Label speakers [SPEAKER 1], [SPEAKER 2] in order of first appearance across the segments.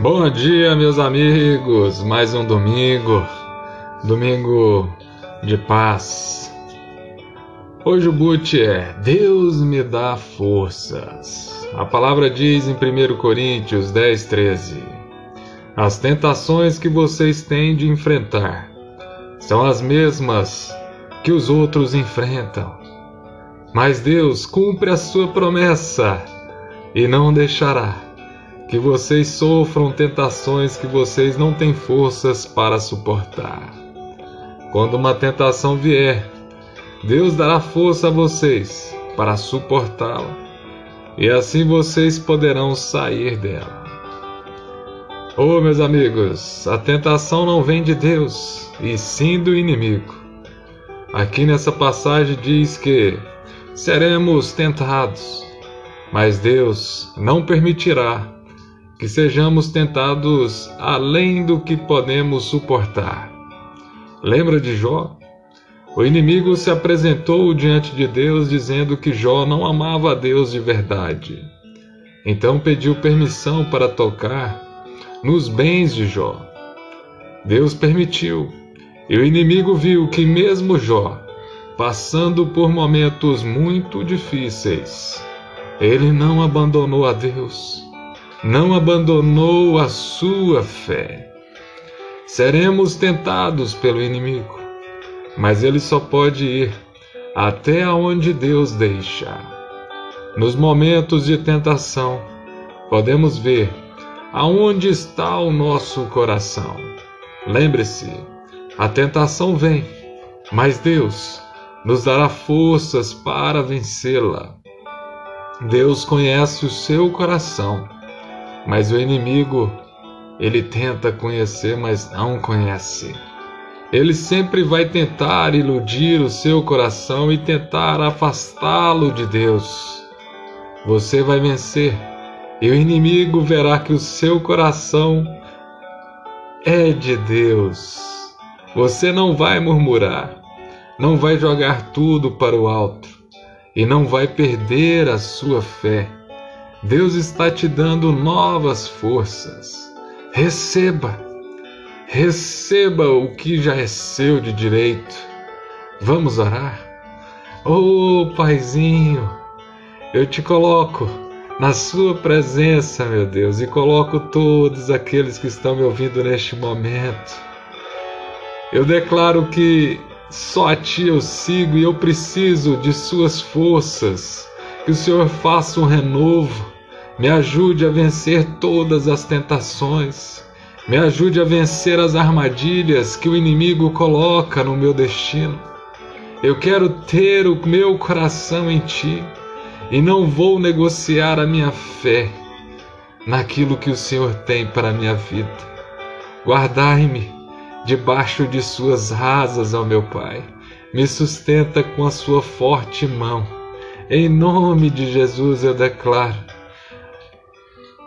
[SPEAKER 1] Bom dia, meus amigos. Mais um domingo, domingo de paz. Hoje o boot é Deus me dá forças. A palavra diz em 1 Coríntios 10, 13: As tentações que vocês têm de enfrentar são as mesmas que os outros enfrentam. Mas Deus cumpre a sua promessa e não deixará que vocês sofram tentações que vocês não têm forças para suportar. Quando uma tentação vier, Deus dará força a vocês para suportá-la, e assim vocês poderão sair dela. Oh, meus amigos, a tentação não vem de Deus, e sim do inimigo. Aqui nessa passagem diz que seremos tentados, mas Deus não permitirá que sejamos tentados além do que podemos suportar. Lembra de Jó? O inimigo se apresentou diante de Deus dizendo que Jó não amava a Deus de verdade. Então pediu permissão para tocar nos bens de Jó. Deus permitiu, e o inimigo viu que, mesmo Jó, passando por momentos muito difíceis, ele não abandonou a Deus, não abandonou a sua fé. Seremos tentados pelo inimigo, mas ele só pode ir até onde Deus deixa. Nos momentos de tentação, podemos ver aonde está o nosso coração. Lembre-se, a tentação vem, mas Deus nos dará forças para vencê-la. Deus conhece o seu coração, mas o inimigo, ele tenta conhecer, mas não conhece. Ele sempre vai tentar iludir o seu coração e tentar afastá-lo de Deus. Você vai vencer, e o inimigo verá que o seu coração é de Deus. Você não vai murmurar, não vai jogar tudo para o alto e não vai perder a sua fé. Deus está te dando novas forças. Receba, receba o que já é seu de direito. Vamos orar? Oh, Paizinho, eu te coloco na Sua presença, meu Deus, e coloco todos aqueles que estão me ouvindo neste momento. Eu declaro que só a Ti eu sigo e eu preciso de Suas forças. Que o Senhor faça um renovo, me ajude a vencer todas as tentações, me ajude a vencer as armadilhas que o inimigo coloca no meu destino. Eu quero ter o meu coração em Ti e não vou negociar a minha fé naquilo que o Senhor tem para a minha vida. Guardai-me debaixo de suas asas, ó meu Pai. Me sustenta com a sua forte mão. Em nome de Jesus eu declaro.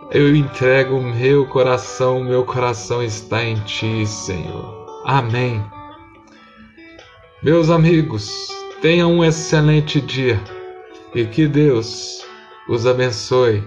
[SPEAKER 1] Eu entrego o meu coração, meu coração está em ti, Senhor. Amém. Meus amigos, tenham um excelente dia e que Deus os abençoe